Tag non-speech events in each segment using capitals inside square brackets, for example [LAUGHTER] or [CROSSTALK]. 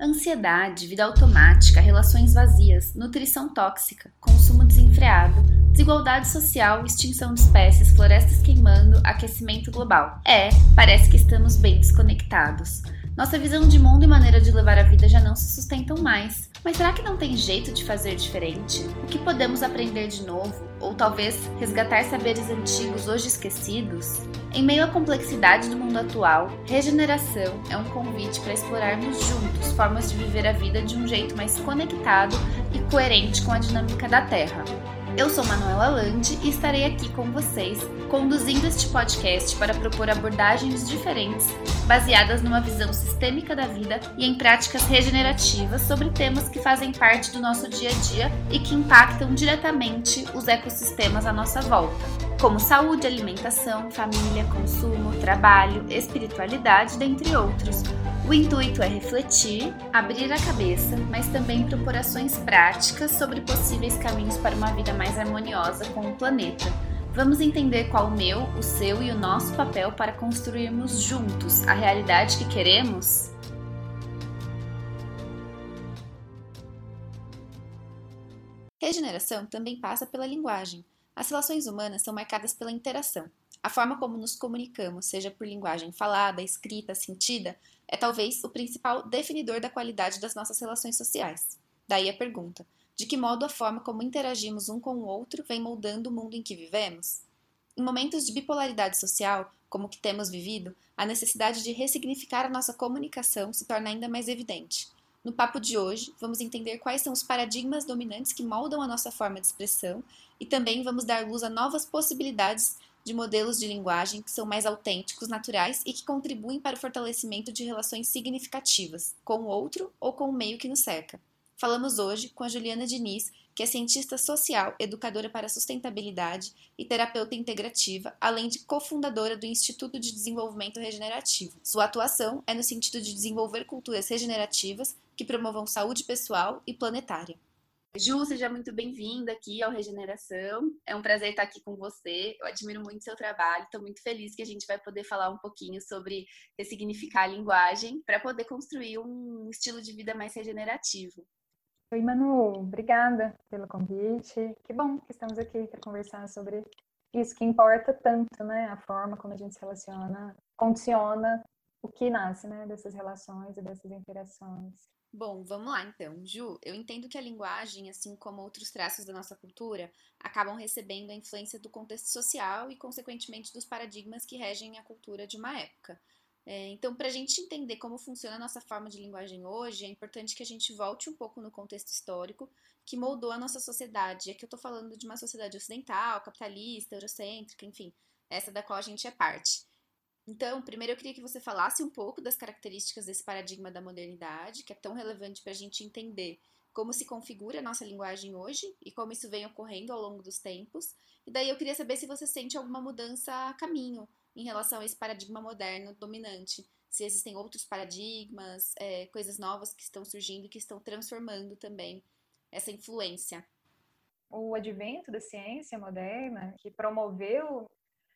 Ansiedade, vida automática, relações vazias, nutrição tóxica, consumo desenfreado, desigualdade social, extinção de espécies, florestas queimando, aquecimento global. É, parece que estamos bem desconectados. Nossa visão de mundo e maneira de levar a vida já não se sustentam mais. Mas será que não tem jeito de fazer diferente? O que podemos aprender de novo? Ou talvez resgatar saberes antigos hoje esquecidos? Em meio à complexidade do mundo atual, regeneração é um convite para explorarmos juntos formas de viver a vida de um jeito mais conectado e coerente com a dinâmica da Terra. Eu sou Manuela Landi e estarei aqui com vocês, conduzindo este podcast para propor abordagens diferentes, baseadas numa visão sistêmica da vida e em práticas regenerativas sobre temas que fazem parte do nosso dia a dia e que impactam diretamente os ecossistemas à nossa volta, como saúde, alimentação, família, consumo, trabalho, espiritualidade, dentre outros o intuito é refletir, abrir a cabeça, mas também propor ações práticas sobre possíveis caminhos para uma vida mais harmoniosa com o planeta. Vamos entender qual o meu, o seu e o nosso papel para construirmos juntos a realidade que queremos? Regeneração também passa pela linguagem. As relações humanas são marcadas pela interação. A forma como nos comunicamos, seja por linguagem falada, escrita, sentida, é talvez o principal definidor da qualidade das nossas relações sociais. Daí a pergunta: de que modo a forma como interagimos um com o outro vem moldando o mundo em que vivemos? Em momentos de bipolaridade social, como o que temos vivido, a necessidade de ressignificar a nossa comunicação se torna ainda mais evidente. No papo de hoje, vamos entender quais são os paradigmas dominantes que moldam a nossa forma de expressão e também vamos dar luz a novas possibilidades de modelos de linguagem que são mais autênticos, naturais e que contribuem para o fortalecimento de relações significativas com o outro ou com o meio que nos cerca. Falamos hoje com a Juliana Diniz, que é cientista social, educadora para sustentabilidade e terapeuta integrativa, além de cofundadora do Instituto de Desenvolvimento Regenerativo. Sua atuação é no sentido de desenvolver culturas regenerativas que promovam saúde pessoal e planetária. Ju, seja muito bem-vinda aqui ao Regeneração. É um prazer estar aqui com você. Eu admiro muito seu trabalho. Estou muito feliz que a gente vai poder falar um pouquinho sobre ressignificar a linguagem para poder construir um estilo de vida mais regenerativo. Oi, Manu. Obrigada pelo convite. Que bom que estamos aqui para conversar sobre isso que importa tanto, né? A forma como a gente se relaciona, condiciona o que nasce, né? Dessas relações e dessas interações. Bom, vamos lá então. Ju, eu entendo que a linguagem, assim como outros traços da nossa cultura, acabam recebendo a influência do contexto social e, consequentemente, dos paradigmas que regem a cultura de uma época. É, então, para a gente entender como funciona a nossa forma de linguagem hoje, é importante que a gente volte um pouco no contexto histórico que moldou a nossa sociedade. Aqui eu estou falando de uma sociedade ocidental, capitalista, eurocêntrica, enfim, essa da qual a gente é parte. Então, primeiro eu queria que você falasse um pouco das características desse paradigma da modernidade, que é tão relevante para a gente entender como se configura a nossa linguagem hoje e como isso vem ocorrendo ao longo dos tempos. E daí eu queria saber se você sente alguma mudança a caminho em relação a esse paradigma moderno dominante. Se existem outros paradigmas, é, coisas novas que estão surgindo e que estão transformando também essa influência. O advento da ciência moderna, que promoveu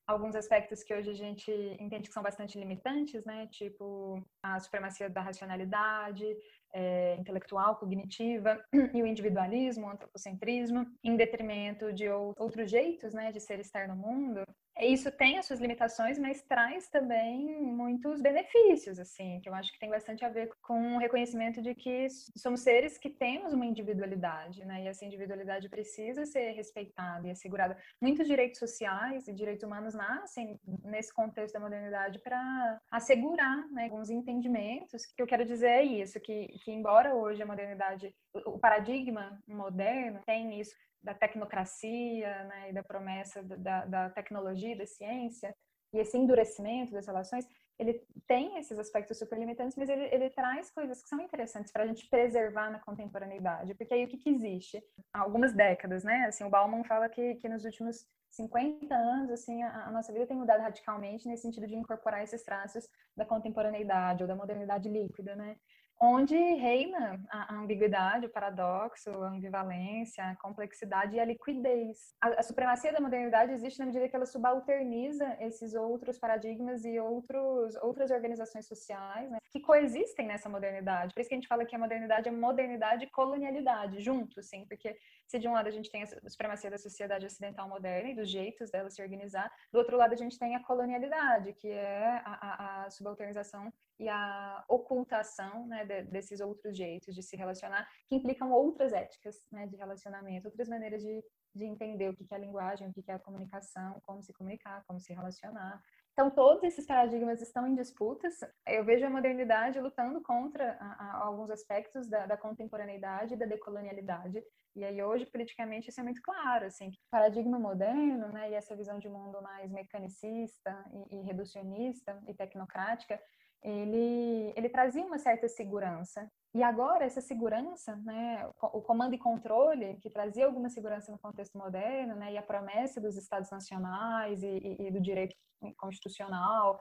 alguns aspectos que hoje a gente entende que são bastante limitantes, né? Tipo a supremacia da racionalidade é, intelectual, cognitiva [CLEARS THROAT] e o individualismo, o antropocentrismo, em detrimento de outros jeitos, né, de ser estar no mundo isso tem as suas limitações, mas traz também muitos benefícios, assim, que eu acho que tem bastante a ver com o reconhecimento de que somos seres que temos uma individualidade, né? E essa individualidade precisa ser respeitada e assegurada. Muitos direitos sociais e direitos humanos nascem nesse contexto da modernidade para assegurar né, alguns entendimentos. O que eu quero dizer é isso, que, que embora hoje a modernidade, o paradigma moderno tem isso, da tecnocracia né, e da promessa da, da tecnologia, da ciência, e esse endurecimento das relações, ele tem esses aspectos super limitantes, mas ele, ele traz coisas que são interessantes para a gente preservar na contemporaneidade. Porque aí o que, que existe? Há algumas décadas, né? Assim, o Bauman fala que, que nos últimos 50 anos, assim, a, a, nossa vida tem mudado radicalmente nesse sentido de incorporar esses traços da contemporaneidade ou da modernidade líquida, né? Onde reina a ambiguidade, o paradoxo, a ambivalência, a complexidade e a liquidez. A, a, supremacia da modernidade existe na medida que ela subalterniza esses outros paradigmas e outros, outras organizações sociais né, que coexistem nessa modernidade. Por isso que a gente fala que a modernidade é modernidade e colonialidade, juntos, sim, porque se de um lado a gente tem a supremacia da sociedade ocidental moderna e dos jeitos dela se organizar, do outro lado a gente tem a colonialidade, que é a, a, a subalternização e a ocultação né, de, desses outros jeitos de se relacionar, que implicam outras éticas né, de relacionamento, outras maneiras de, de entender o que é a linguagem, o que é a comunicação, como se comunicar, como se relacionar. Então, todos esses paradigmas estão em disputas. Eu vejo a modernidade lutando contra a, a, alguns aspectos da, da, contemporaneidade e da decolonialidade. E aí, hoje, politicamente, isso é muito claro. Assim, o paradigma moderno né, e essa visão de mundo mais mecanicista e, e reducionista e tecnocrática ele, ele trazia uma certa segurança. E agora, essa segurança, né, o comando e controle, que trazia alguma segurança no contexto moderno, né, e a promessa dos Estados nacionais e, e, do direito constitucional,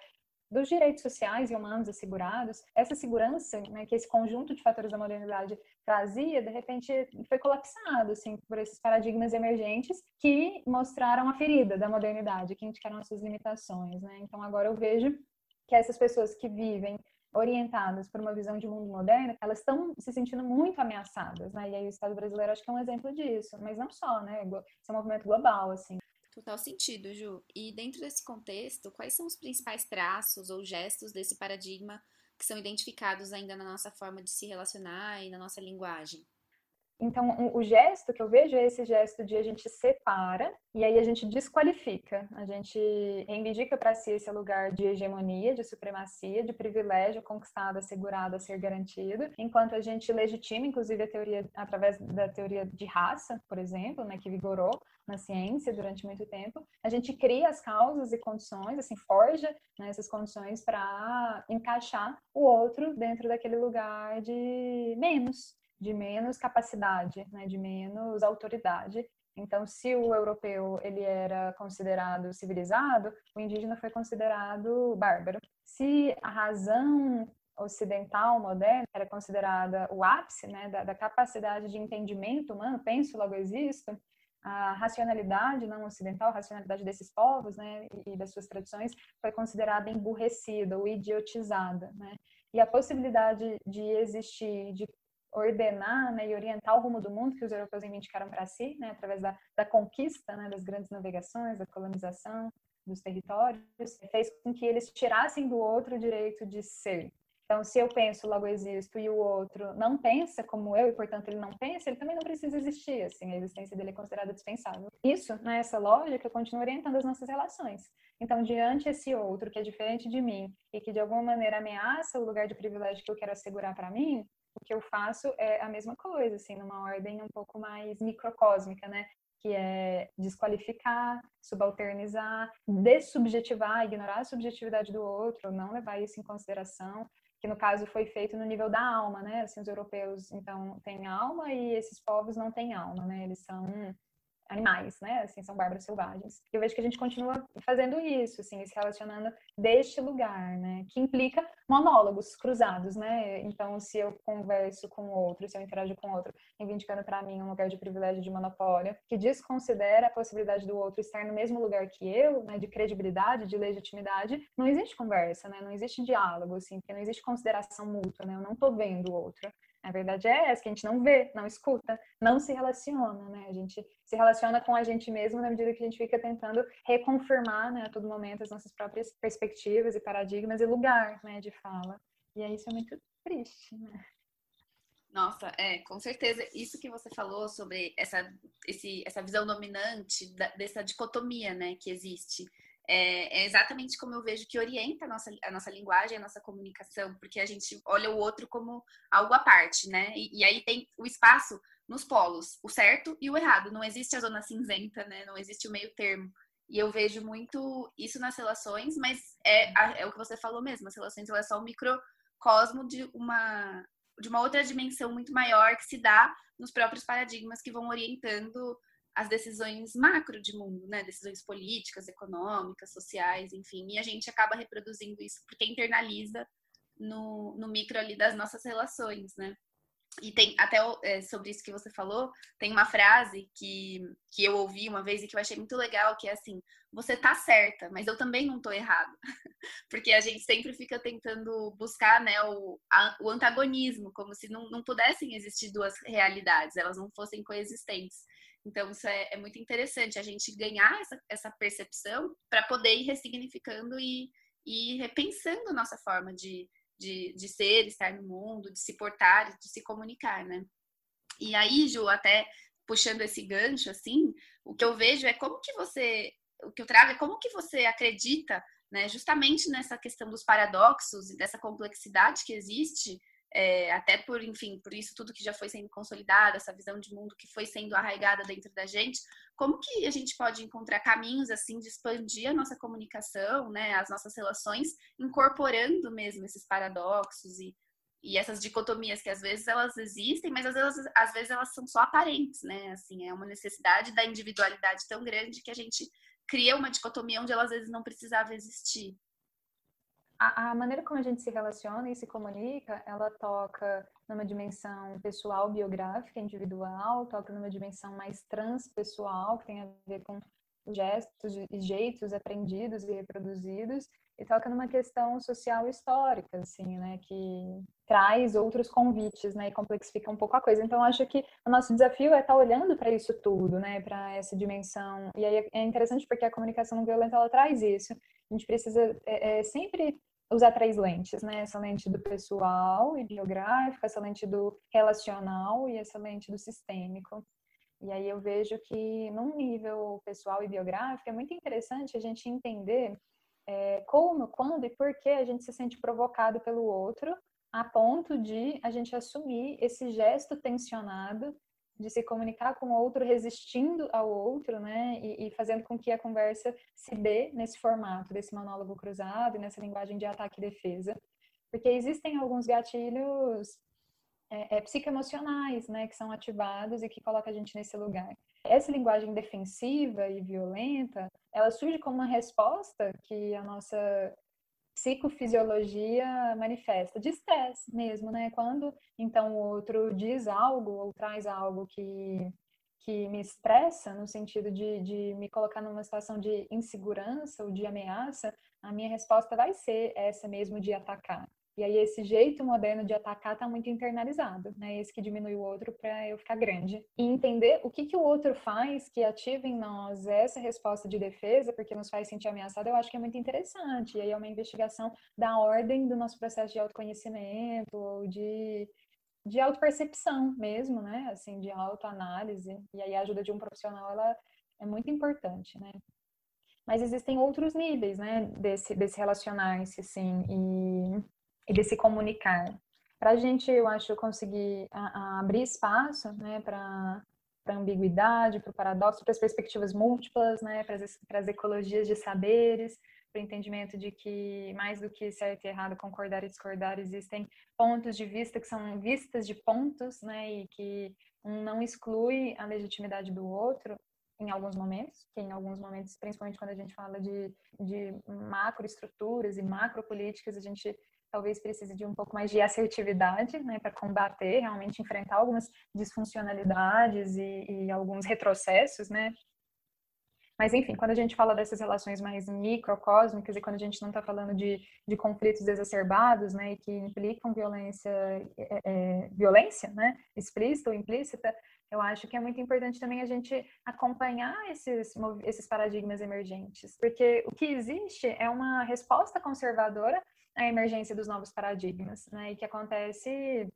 dos direitos sociais e humanos assegurados, essa segurança, né, que esse conjunto de fatores da modernidade trazia, de repente foi colapsado assim, por esses paradigmas emergentes que mostraram a ferida da modernidade, que indicaram as suas limitações. Né? Então, agora eu vejo que essas pessoas que vivem orientadas por uma visão de mundo moderno, elas estão se sentindo muito ameaçadas, né? E aí o Estado brasileiro acho que é um exemplo disso, mas não só, né? Isso é um movimento global, assim. Total sentido, Ju. E dentro desse contexto, quais são os principais traços ou gestos desse paradigma que são identificados ainda na nossa forma de se relacionar e na nossa linguagem? Então, o gesto que eu vejo é esse gesto de a gente separa e aí a gente desqualifica, a gente reivindica para si esse lugar de hegemonia, de supremacia, de privilégio conquistado, assegurado a ser garantido, enquanto a gente legitima, inclusive, a teoria através da teoria de raça, por exemplo, né, que vigorou na ciência durante muito tempo, a gente cria as causas e condições, assim, forja né, essas condições para encaixar o outro dentro daquele lugar de menos, de menos capacidade, né, de menos autoridade. Então, se o europeu ele era considerado civilizado, o indígena foi considerado bárbaro. Se a razão ocidental moderna era considerada o ápice né, da, da capacidade de entendimento humano, penso logo existo, a racionalidade não ocidental, a racionalidade desses povos né, e das suas tradições foi considerada emburrecida ou idiotizada. Né? E a possibilidade de existir, de ordenar né, e orientar o rumo do mundo que os europeus reivindicaram para si, né, através da, da conquista, né, das grandes navegações, da colonização dos territórios, fez com que eles tirassem do outro o direito de ser. Então, se eu penso, logo existo, e o outro não pensa como eu, e portanto ele não pensa, ele também não precisa existir, assim, a existência dele é considerada dispensável. Isso, nessa lógica, continua orientando as nossas relações. Então, diante esse outro que é diferente de mim e que de alguma maneira ameaça o lugar de privilégio que eu quero assegurar para mim, o que eu faço é a mesma coisa, assim, numa ordem um pouco mais microcósmica, né? Que é desqualificar, subalternizar, dessubjetivar, ignorar a subjetividade do outro, não levar isso em consideração, que no caso foi feito no nível da alma, né? Assim, os europeus, então, têm alma e esses povos não têm alma, né? Eles são animais, né? Assim, são bárbaros selvagens. Eu vejo que a gente continua fazendo isso, assim, se relacionando deste lugar, né? Que implica monólogos cruzados, né? Então, se eu converso com outro, se eu interajo com outro, reivindicando para mim um lugar de privilégio, de monopólio, que desconsidera a possibilidade do outro estar no mesmo lugar que eu, né? De credibilidade, de legitimidade, não existe conversa, né? Não existe diálogo, assim, porque não existe consideração mútua, né? Eu não tô vendo o outro. A verdade é essa, que a gente não vê, não escuta, não se relaciona, né? A gente se relaciona com a gente mesmo na medida que a gente fica tentando reconfirmar, né, a todo momento as nossas próprias perspectivas e paradigmas e lugar, né, de fala. E aí isso é muito triste, né? Nossa, é, com certeza. Isso que você falou sobre essa, esse, essa visão dominante da, dessa dicotomia, né, que existe é, é, exatamente como eu vejo que orienta a nossa, a nossa linguagem, a nossa comunicação, porque a gente olha o outro como algo à parte, né? E, e, aí tem o espaço nos polos, o certo e o errado. Não existe a zona cinzenta, né? Não existe o meio termo. E eu vejo muito isso nas relações, mas é, é o que você falou mesmo, as relações elas são um microcosmo de uma, de uma outra dimensão muito maior que se dá nos próprios paradigmas que vão orientando as decisões macro de mundo, né? Decisões políticas, econômicas, sociais, enfim. E a gente acaba reproduzindo isso porque internaliza no, no micro ali das nossas relações, né? E tem até é, sobre isso que você falou, tem uma frase que, que eu ouvi uma vez e que eu achei muito legal, que é assim, você tá certa, mas eu também não tô errado. [LAUGHS] Porque a gente sempre fica tentando buscar né, o, a, o antagonismo, como se não, não pudessem existir duas realidades, elas não fossem coexistentes. Então, isso é, é muito interessante, a gente ganhar essa, essa percepção para poder ir ressignificando e, e repensando nossa forma de, de, de ser, estar no mundo, de se portar, de se comunicar, né? E aí, Ju, até puxando esse gancho, assim, o que eu vejo é como que você, o que eu trago é como que você acredita, né, justamente nessa questão dos paradoxos e dessa complexidade que existe é, até por, enfim, por isso tudo que já foi sendo consolidado, essa visão de mundo que foi sendo arraigada dentro da gente, como que a gente pode encontrar caminhos assim de expandir a nossa comunicação, né, as nossas relações, incorporando mesmo esses paradoxos e, e essas dicotomias que às vezes elas existem, mas às vezes, às vezes elas são só aparentes, né? Assim, é uma necessidade da individualidade tão grande que a gente cria uma dicotomia onde ela às vezes não precisava existir a, a, maneira como a gente se relaciona e se comunica, ela toca numa dimensão pessoal, biográfica, individual, toca numa dimensão mais transpessoal, que tem a ver com gestos e jeitos aprendidos e reproduzidos, e toca numa questão social histórica, assim, né, que traz outros convites, né, e complexifica um pouco a coisa. Então, acho que o nosso desafio é estar olhando para isso tudo, né, para essa dimensão. E aí é interessante porque a comunicação não violenta ela traz isso. A gente precisa é, é, sempre usar três lentes, né? Essa lente do pessoal e biográfico, essa lente do relacional e essa lente do sistêmico. E aí eu vejo que num nível pessoal e biográfico é muito interessante a gente entender é, como, quando e por que a gente se sente provocado pelo outro, a ponto de a gente assumir esse gesto tensionado de se comunicar com o outro, resistindo ao outro, né? E, e, fazendo com que a conversa se dê nesse formato, desse monólogo cruzado nessa linguagem de ataque e defesa. Porque existem alguns gatilhos é, é, psicoemocionais, né? Que são ativados e que colocam a gente nesse lugar. Essa linguagem defensiva e violenta, ela surge como uma resposta que a nossa psicofisiologia manifesta, de estresse mesmo, né? Quando então o outro diz algo ou traz algo que, que me estressa, no sentido de, de me colocar numa situação de insegurança ou de ameaça, a minha resposta vai ser essa mesmo de atacar. E aí esse jeito moderno de atacar está muito internalizado, né? Esse que diminui o outro para eu ficar grande. E entender o que, que o outro faz que ativa em nós essa resposta de defesa, porque nos faz sentir ameaçado, eu acho que é muito interessante. E aí é uma investigação da ordem do nosso processo de autoconhecimento ou de de autopercepção mesmo, né? Assim, de autoanálise. E aí a ajuda de um profissional, ela é muito importante, né? Mas existem outros níveis, né, desse, desse relacionar-se, assim, e e de se comunicar. Para a gente, eu acho, conseguir a, a abrir espaço né, para ambiguidade, para o paradoxo, para as perspectivas múltiplas, né, para as, para as ecologias de saberes, para o entendimento de que, mais do que certo e errado, concordar e discordar, existem pontos de vista que são vistas de pontos, né, e que um não exclui a legitimidade do outro, em alguns momentos, que em alguns momentos, principalmente quando a gente fala de, de macroestruturas e macropolíticas, a gente talvez precise de um pouco mais de assertividade, né, para combater, realmente enfrentar algumas disfuncionalidades e, e, alguns retrocessos, né. Mas, enfim, quando a gente fala dessas relações mais microcósmicas e quando a gente não está falando de, de conflitos exacerbados, né, e que implicam violência, é, é, violência, né, explícita ou implícita, eu acho que é muito importante também a gente acompanhar esses, esses paradigmas emergentes, porque o que existe é uma resposta conservadora à emergência dos novos paradigmas, né? E que acontece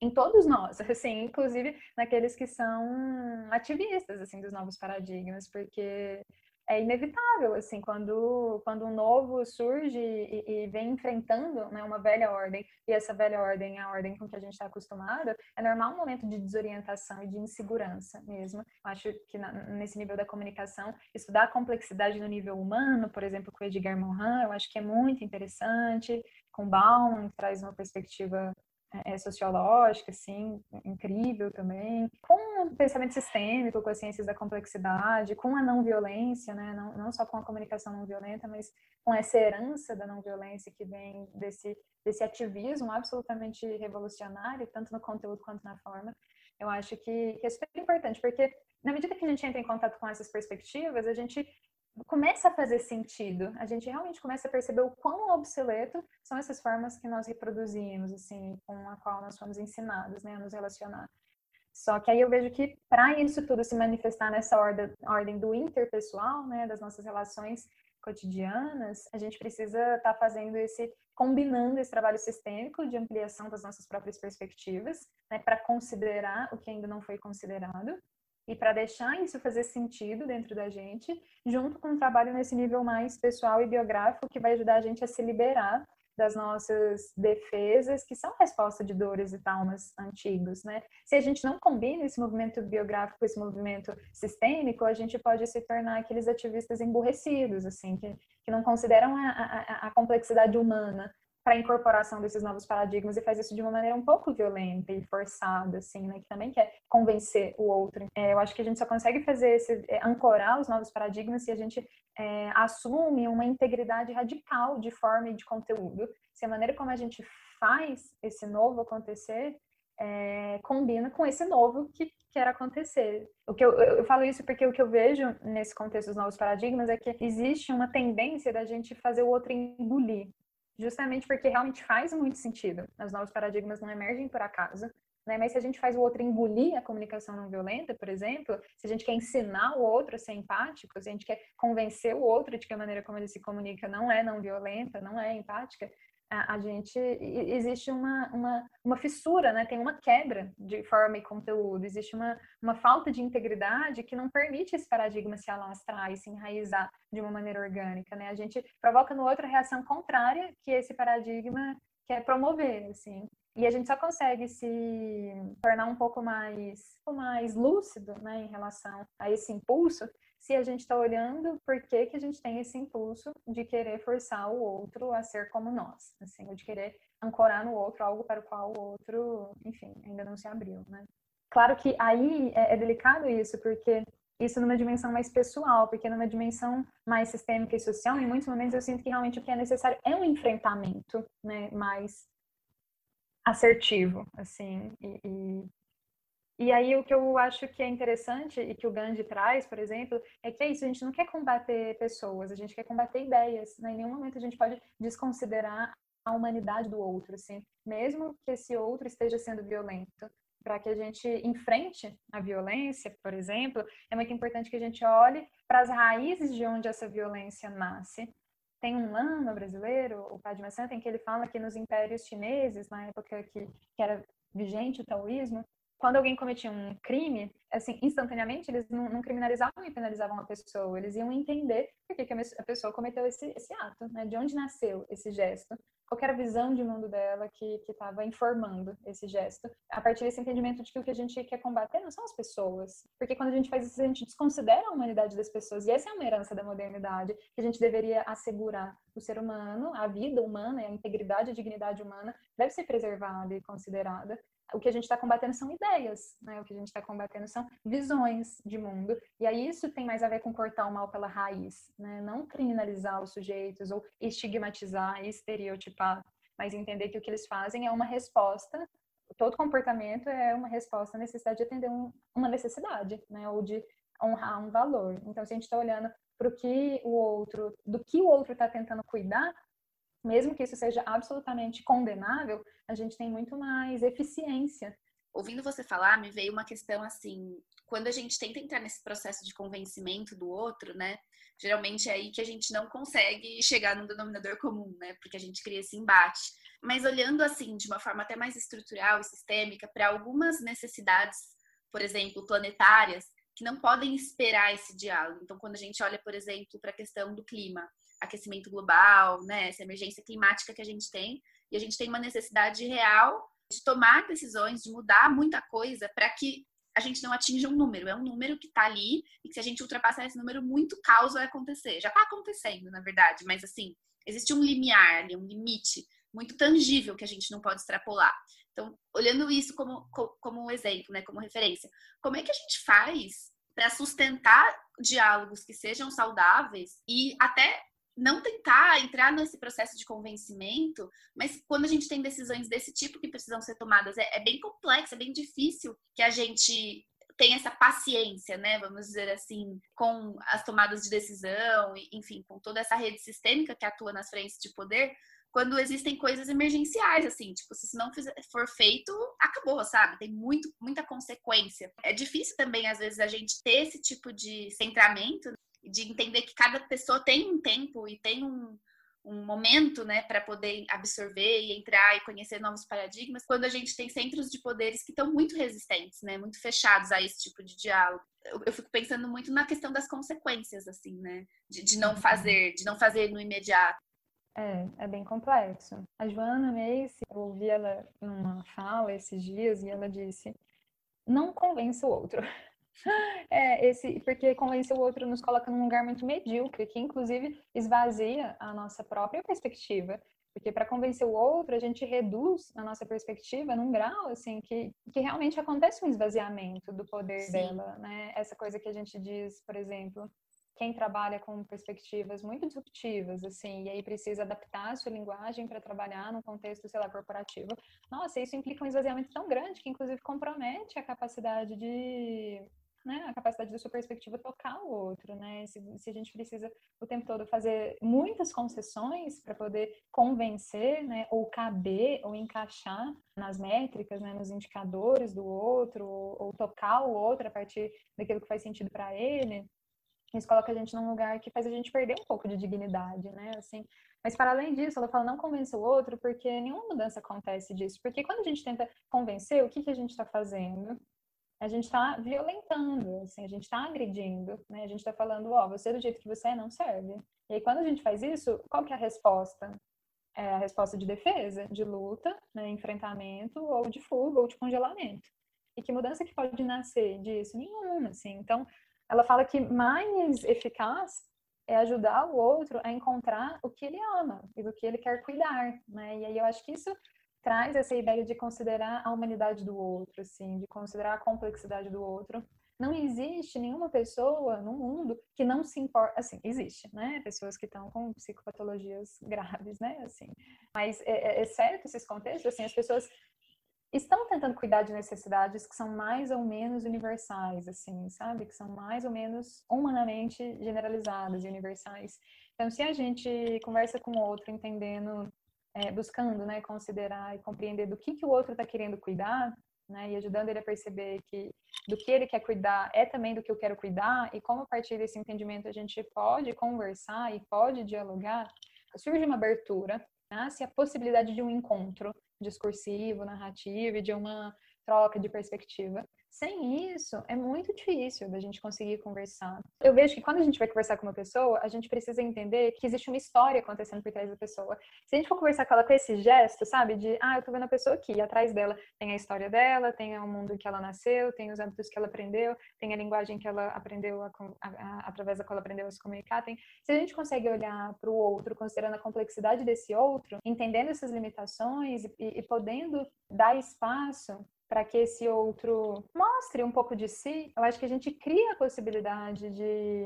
em todos nós, [LAUGHS] assim, inclusive naqueles que são ativistas, assim, dos novos paradigmas, porque é inevitável, assim, quando, quando um novo surge e, e vem enfrentando né, uma velha ordem, e essa velha ordem é a ordem com que a gente está acostumado, é normal um momento de desorientação e de insegurança mesmo. Acho que na, nesse nível da comunicação, estudar a complexidade no nível humano, por exemplo, com o Edgar Morin, eu acho que é muito interessante, com Baum, traz uma perspectiva é, sociológica, assim, incrível também, com o pensamento sistêmico, com as ciências da complexidade, com a não violência, né, não, não só com a comunicação não violenta, mas com essa herança da não violência que vem desse, desse ativismo absolutamente revolucionário, tanto no conteúdo quanto na forma, eu acho que, que é super importante, porque na medida que a gente entra em contato com essas perspectivas, a gente começa a fazer sentido. A gente realmente começa a perceber o quão obsoleto são essas formas que nós reproduzimos, assim, com a qual nós fomos ensinados, né, a nos relacionar. Só que aí eu vejo que para isso tudo se manifestar nessa ordem, do interpessoal, né, das nossas relações cotidianas, a gente precisa estar tá fazendo esse combinando esse trabalho sistêmico de ampliação das nossas próprias perspectivas, né, para considerar o que ainda não foi considerado e para deixar isso fazer sentido dentro da gente, junto com um trabalho nesse nível mais pessoal e biográfico que vai ajudar a gente a se liberar das nossas defesas, que são resposta de dores e traumas antigos, né? Se a gente não combina esse movimento biográfico esse movimento sistêmico, a gente pode se tornar aqueles ativistas emburrecidos, assim, que, que não consideram a, a, a complexidade humana, para a incorporação desses novos paradigmas e faz isso de uma maneira um pouco violenta e forçada, assim, né? Que também quer convencer o outro. É, eu acho que a gente só consegue fazer esse, é, ancorar os novos paradigmas se a gente é, assume uma integridade radical de forma e de conteúdo. Se a maneira como a gente faz esse novo acontecer é, combina com esse novo que quer acontecer. O que eu, eu, falo isso porque o que eu vejo nesse contexto dos novos paradigmas é que existe uma tendência da gente fazer o outro engolir justamente porque realmente faz muito sentido. Os novos paradigmas não emergem por acaso. Né? Mas se a gente faz o outro engolir a comunicação não violenta, por exemplo, se a gente quer ensinar o outro a ser empático, se a gente quer convencer o outro de que a maneira como ele se comunica não é não violenta, não é empática, a, gente existe uma, uma, uma fissura, né? tem uma quebra de forma e conteúdo, existe uma, uma falta de integridade que não permite esse paradigma se alastrar e se enraizar de uma maneira orgânica. Né? A gente provoca no outro a reação contrária que esse paradigma quer promover. Assim. E a gente só consegue se tornar um pouco mais, um pouco mais lúcido né, em relação a esse impulso se a gente está olhando por que, que a gente tem esse impulso de querer forçar o outro a ser como nós, assim, ou de querer ancorar no outro algo para o qual o outro, enfim, ainda não se abriu, né? Claro que aí é, é delicado isso, porque isso numa dimensão mais pessoal, porque numa dimensão mais sistêmica e social, em muitos momentos eu sinto que realmente o que é necessário é um enfrentamento, né, mais assertivo, assim, e, e e aí o que eu acho que é interessante e que o Gandhi traz, por exemplo, é que é isso, a gente não quer combater pessoas, a gente quer combater ideias. Né? Em nenhum momento a gente pode desconsiderar a humanidade do outro, assim, mesmo que esse outro esteja sendo violento. Para que a gente enfrente a violência, por exemplo, é muito importante que a gente olhe para as raízes de onde essa violência nasce. Tem um lama brasileiro, o Padma Santa, em que ele fala que nos impérios chineses, na época que, que era vigente o taoísmo, quando alguém cometia um crime, assim, instantaneamente eles não, não, criminalizavam e penalizavam a pessoa, eles iam entender por que, que a pessoa cometeu esse, esse ato, né? De onde nasceu esse gesto, qual era a visão de mundo dela que estava informando esse gesto, a partir desse entendimento de que o que a gente quer combater não são as pessoas, porque quando a gente faz isso, a gente desconsidera a humanidade das pessoas, e essa é uma herança da modernidade, que a gente deveria assegurar. O ser humano, a vida humana a integridade e a dignidade humana deve ser preservada e considerada, o que a gente está combatendo são ideias, né? O que a gente está combatendo são visões de mundo. E aí isso tem mais a ver com cortar o mal pela raiz, né? Não criminalizar os sujeitos ou estigmatizar, estereotipar, mas entender que o que eles fazem é uma resposta. Todo comportamento é uma resposta à necessidade de atender um, uma necessidade, né? Ou de honrar um valor. Então, se a gente está olhando para o que o outro, do que o outro está tentando cuidar, mesmo que isso seja absolutamente condenável, a gente tem muito mais eficiência. Ouvindo você falar, me veio uma questão assim, quando a gente tenta entrar nesse processo de convencimento do outro, né? Geralmente é aí que a gente não consegue chegar num denominador comum, né? Porque a gente cria esse embate. Mas olhando assim, de uma forma até mais estrutural e sistêmica, para algumas necessidades, por exemplo, planetárias, que não podem esperar esse diálogo. Então, quando a gente olha, por exemplo, para a questão do clima, aquecimento global, né, essa emergência climática que a gente tem, e a gente tem uma necessidade real de tomar decisões, de mudar muita coisa para que a gente não atinja um número. É um número que está ali e que se a gente ultrapassar esse número, muito caos vai acontecer. Já está acontecendo, na verdade, mas assim, existe um limiar ali, um limite muito tangível que a gente não pode extrapolar. Então, olhando isso como, como um exemplo, né, como referência, como é que a gente faz para sustentar diálogos que sejam saudáveis e até não tentar entrar nesse processo de convencimento, mas quando a gente tem decisões desse tipo que precisam ser tomadas, é, é bem complexo, é bem difícil que a gente tenha essa paciência, né, vamos dizer assim, com as tomadas de decisão, enfim, com toda essa rede sistêmica que atua nas frentes de poder, quando existem coisas emergenciais, assim, tipo, se não for feito, acabou, sabe? Tem muito, muita consequência. É difícil também, às vezes, a gente ter esse tipo de centramento, de entender que cada pessoa tem um tempo e tem um, um momento, né, para poder absorver e entrar e conhecer novos paradigmas, quando a gente tem centros de poderes que estão muito resistentes, né, muito fechados a esse tipo de diálogo. Eu, fico pensando muito na questão das consequências, assim, né, de, de não fazer, de não fazer no imediato. É, é bem complexo. A Joana Macy, eu ouvi ela numa fala esses dias e ela disse: não convença o outro. [LAUGHS] É, esse, porque convencer o outro nos coloca num lugar muito medíocre, que inclusive esvazia a nossa própria perspectiva. Porque para convencer o outro, a gente reduz a nossa perspectiva num grau assim que, que realmente acontece um esvaziamento do poder Sim. dela, né? Essa coisa que a gente diz, por exemplo, quem trabalha com perspectivas muito disruptivas, assim, e aí precisa adaptar a sua linguagem para trabalhar num contexto, sei lá, corporativo. Nossa, isso implica um esvaziamento tão grande que, inclusive, compromete a capacidade de né, a capacidade da sua perspectiva tocar o outro, né? Se, se a gente precisa o tempo todo fazer muitas concessões para poder convencer, né, ou caber ou encaixar nas métricas, né, nos indicadores do outro, ou, ou tocar o outro a partir daquilo que faz sentido para ele, isso coloca a gente num lugar que faz a gente perder um pouco de dignidade, né? Assim, mas para além disso, ela fala não convença o outro, porque nenhuma mudança acontece disso. Porque quando a gente tenta convencer, o que, que a gente está fazendo? A gente está violentando, assim, a gente está agredindo, né? A gente está falando, ó, oh, você do jeito que você é não serve. E aí, quando a gente faz isso, qual que é a resposta? É a resposta de defesa, de luta, né, enfrentamento, ou de fuga, ou de congelamento. E que mudança que pode nascer disso? Nenhuma, assim. Então, ela fala que mais eficaz é ajudar o outro a encontrar o que ele ama e do que ele quer cuidar, né? E aí eu acho que isso traz essa ideia de considerar a humanidade do outro, assim, de considerar a complexidade do outro. Não existe nenhuma pessoa no mundo que não se importa, assim, existe, né? Pessoas que estão com psicopatologias [LAUGHS] graves, né? Assim, mas é, é, exceto esses contextos, assim, as pessoas estão tentando cuidar de necessidades que são mais ou menos universais, assim, sabe? Que são mais ou menos humanamente generalizadas e universais. Então, se a gente conversa com o outro entendendo, é, buscando, né, considerar e compreender do que, que o outro está querendo cuidar, né, e ajudando ele a perceber que do que ele quer cuidar é também do que eu quero cuidar, e como a partir desse entendimento a gente pode conversar e pode dialogar, surge uma abertura, nasce a possibilidade de um encontro discursivo, narrativo e de uma troca de perspectiva. Sem isso, é muito difícil da gente conseguir conversar. Eu vejo que quando a gente vai conversar com uma pessoa, a gente precisa entender que existe uma história acontecendo por trás da pessoa. Se a gente for conversar com ela com esse gesto, sabe, de, ah, eu tô vendo a pessoa aqui, e atrás dela tem a história dela, tem o mundo que ela nasceu, tem os hábitos que ela aprendeu, tem a linguagem que ela aprendeu, a, a, a, através da qual ela aprendeu a se comunicar. Tem... Se a gente consegue olhar para o outro, considerando a complexidade desse outro, entendendo essas limitações e, e podendo dar espaço para que esse outro mostre um pouco de si, eu acho que a gente cria a possibilidade de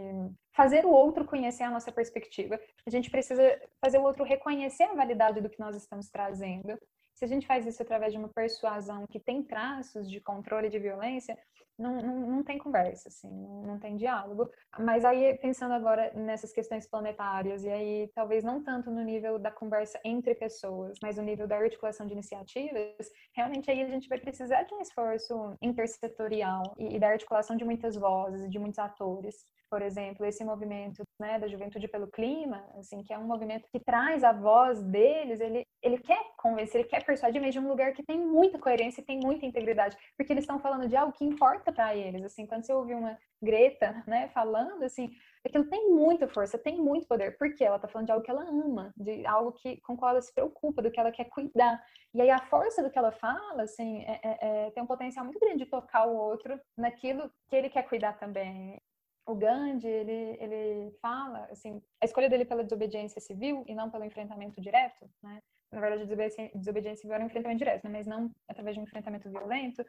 fazer o outro conhecer a nossa perspectiva. A gente precisa fazer o outro reconhecer a validade do que nós estamos trazendo. Se a gente faz isso através de uma persuasão que tem traços de controle de violência, não, não, não tem conversa, assim, não, tem diálogo. Mas aí, pensando agora nessas questões planetárias, e aí talvez não tanto no nível da conversa entre pessoas, mas no nível da articulação de iniciativas, realmente aí a gente vai precisar de um esforço intersetorial e, e da articulação de muitas vozes, de muitos atores por exemplo, esse movimento né, da Juventude pelo Clima, assim, que é um movimento que traz a voz deles, ele, ele quer convencer, ele quer persuadir, mas de um lugar que tem muita coerência e tem muita integridade, porque eles estão falando de algo que importa para eles, assim, quando você ouve uma Greta, né, falando, assim, aquilo tem muita força, tem muito poder, porque ela está falando de algo que ela ama, de algo que, com qual ela se preocupa, do que ela quer cuidar, e aí a força do que ela fala, assim, é, é, é, tem um potencial muito grande de tocar o outro naquilo que ele quer cuidar também o Gandhi, ele, ele fala, assim, a escolha dele pela desobediência civil e não pelo enfrentamento direto, né? na verdade, desobediência civil era um enfrentamento direto, né? mas não através de um enfrentamento violento,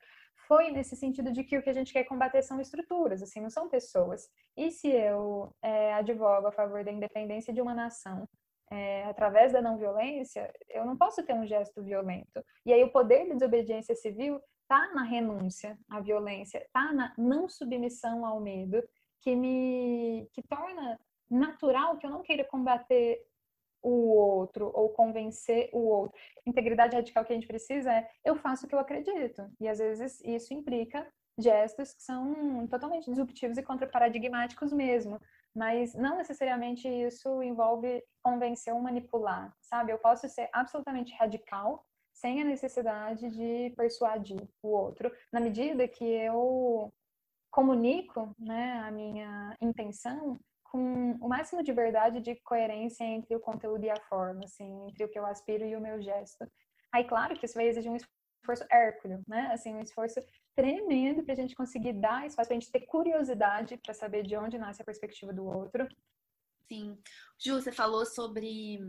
foi nesse sentido de que o que a gente quer combater são estruturas, assim, não são pessoas. E se eu é, advogo a favor da independência de uma nação é, através da não violência, eu não posso ter um gesto violento. E aí o poder de desobediência civil está na renúncia à violência, está na não submissão ao medo, que me que torna natural que eu não queira combater o outro ou convencer o outro. Integridade radical que a gente precisa é eu faço o que eu acredito. E às vezes isso implica gestos que são totalmente disruptivos e contraparadigmáticos mesmo. Mas não necessariamente isso envolve convencer ou manipular, sabe? Eu posso ser absolutamente radical sem a necessidade de persuadir o outro, na medida que eu comunico né, a minha intenção com o máximo de verdade de coerência entre o conteúdo e a forma, assim, entre o que eu aspiro e o meu gesto. Aí, claro que isso vai exigir um esforço hércules, né? Assim, um esforço tremendo para a gente conseguir dar espaço, para a gente ter curiosidade para saber de onde nasce a perspectiva do outro. Sim. Ju, você falou sobre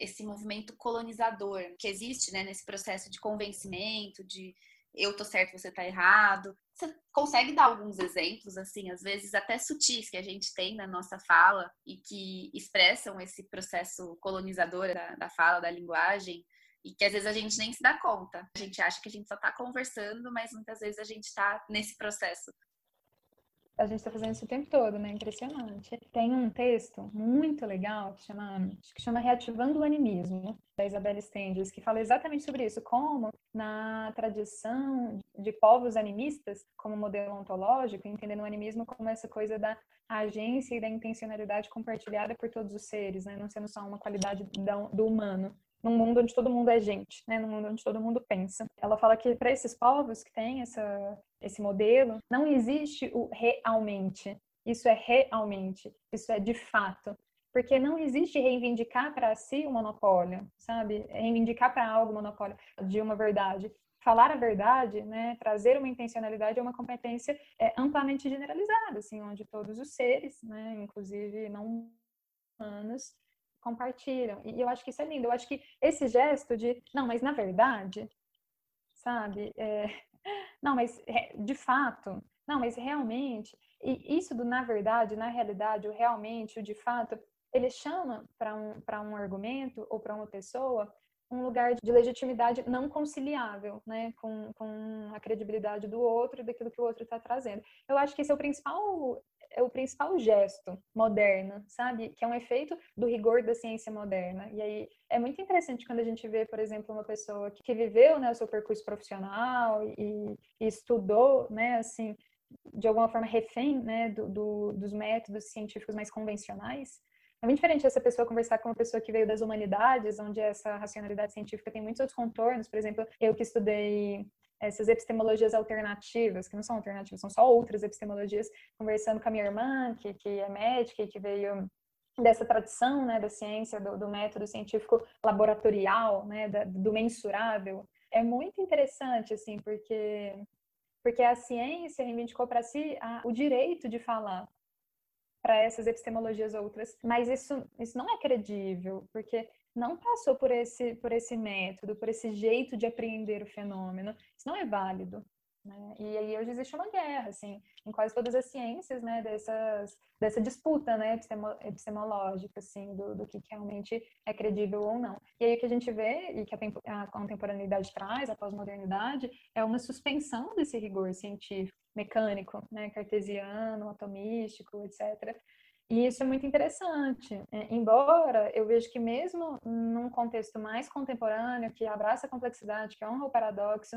esse movimento colonizador que existe né, nesse processo de convencimento, de eu tô certo, você tá errado. Você consegue dar alguns exemplos, assim, às vezes até sutis que a gente tem na nossa fala e que expressam esse processo colonizador da, da fala, da linguagem, e que às vezes a gente nem se dá conta. A gente acha que a gente só tá conversando, mas muitas vezes a gente tá nesse processo a gente está fazendo isso o tempo todo, né? Impressionante. Tem um texto muito legal que chama, que chama Reativando o Animismo, da Isabelle Stenges, que fala exatamente sobre isso, como na tradição de povos animistas, como modelo ontológico, entendendo o animismo como essa coisa da agência e da intencionalidade compartilhada por todos os seres, né? Não sendo só uma qualidade do humano num mundo onde todo mundo é gente, né? Num mundo onde todo mundo pensa. Ela fala que para esses povos que têm essa, esse modelo, não existe o realmente. Isso é realmente, isso é de fato. Porque não existe reivindicar para si o um monopólio, sabe? Reivindicar para algo monopólio de uma verdade. Falar a verdade, né, trazer uma intencionalidade é uma competência é, amplamente generalizada, assim, onde todos os seres, né, inclusive não humanos, compartilham. E eu acho que isso é lindo. Eu acho que esse gesto de, não, mas na verdade, sabe? É, não, mas de fato, não, mas realmente, e isso do na verdade, na realidade, o realmente, o de fato, ele chama para um, um argumento ou para uma pessoa um lugar de legitimidade não conciliável, né, com, com a credibilidade do outro e daquilo que o outro está trazendo. Eu acho que esse é o principal é o principal gesto moderno, sabe? Que é um efeito do rigor da ciência moderna. E aí é muito interessante quando a gente vê, por exemplo, uma pessoa que viveu né, o seu percurso profissional e, e estudou, né, assim, de alguma forma refém, né, do, do, dos métodos científicos mais convencionais. É muito diferente essa pessoa conversar com uma pessoa que veio das humanidades, onde essa racionalidade científica tem muitos outros contornos. Por exemplo, eu que estudei essas epistemologias alternativas, que não são alternativas, são só outras epistemologias, conversando com a minha irmã, que, que é médica e que veio dessa tradição né, da ciência, do, do método científico laboratorial, né, da, do mensurável. É muito interessante, assim, porque, porque a ciência reivindicou para si a, o direito de falar para essas epistemologias outras, mas isso, isso não é credível, porque não passou por esse, por esse método, por esse jeito de apreender o fenômeno. Isso não é válido. Né? E aí hoje existe uma guerra, assim, em quase todas as ciências, né, dessas, dessa disputa, né, epistemológica, assim, do, do que realmente é credível ou não. E aí o que a gente vê, e que a, a contemporaneidade traz, a pós-modernidade, é uma suspensão desse rigor científico, mecânico, né, cartesiano, atomístico, etc., e isso é muito interessante. É, embora eu veja que mesmo num contexto mais contemporâneo, que abraça a complexidade, que honra o paradoxo,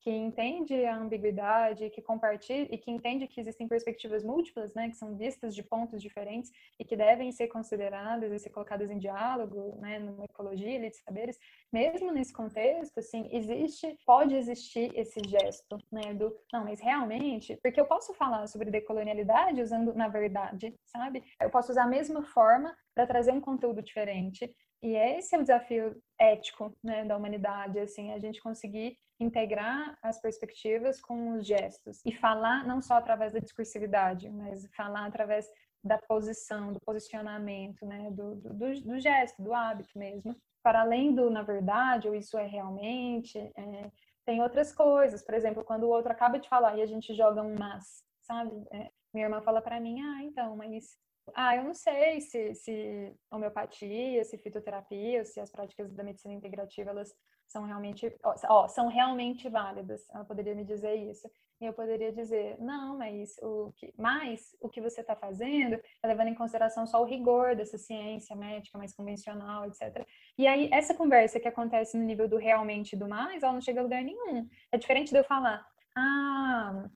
que entende a ambiguidade, que compartilha e que entende que existem perspectivas múltiplas, né, que são vistas de pontos diferentes e que devem ser consideradas e ser colocadas em diálogo, né, numa ecologia de saberes. Mesmo nesse contexto, assim, existe, pode existir esse gesto, né, do não, mas realmente, porque eu posso falar sobre decolonialidade usando na verdade, sabe? Eu posso usar a mesma forma para trazer um conteúdo diferente. E esse é o desafio ético, né, da humanidade, assim, a gente conseguir integrar as perspectivas com os gestos e falar não só através da discursividade, mas falar através da posição, do posicionamento, né, do, do, do gesto, do hábito mesmo. para além do na verdade ou isso é realmente, é, tem outras coisas. Por exemplo, quando o outro acaba de falar e a gente joga um mas, sabe? É, minha irmã fala para mim, ah, então, mas ah, eu não sei se, se homeopatia, se fitoterapia, se as práticas da medicina integrativa elas são realmente, ó, são realmente válidas. Ela poderia me dizer isso. E eu poderia dizer, não, mas o que, mais o que você está fazendo é levando em consideração só o rigor dessa ciência médica mais convencional, etc. E aí, essa conversa que acontece no nível do realmente e do mais, ela não chega a lugar nenhum. É diferente de eu falar, ah,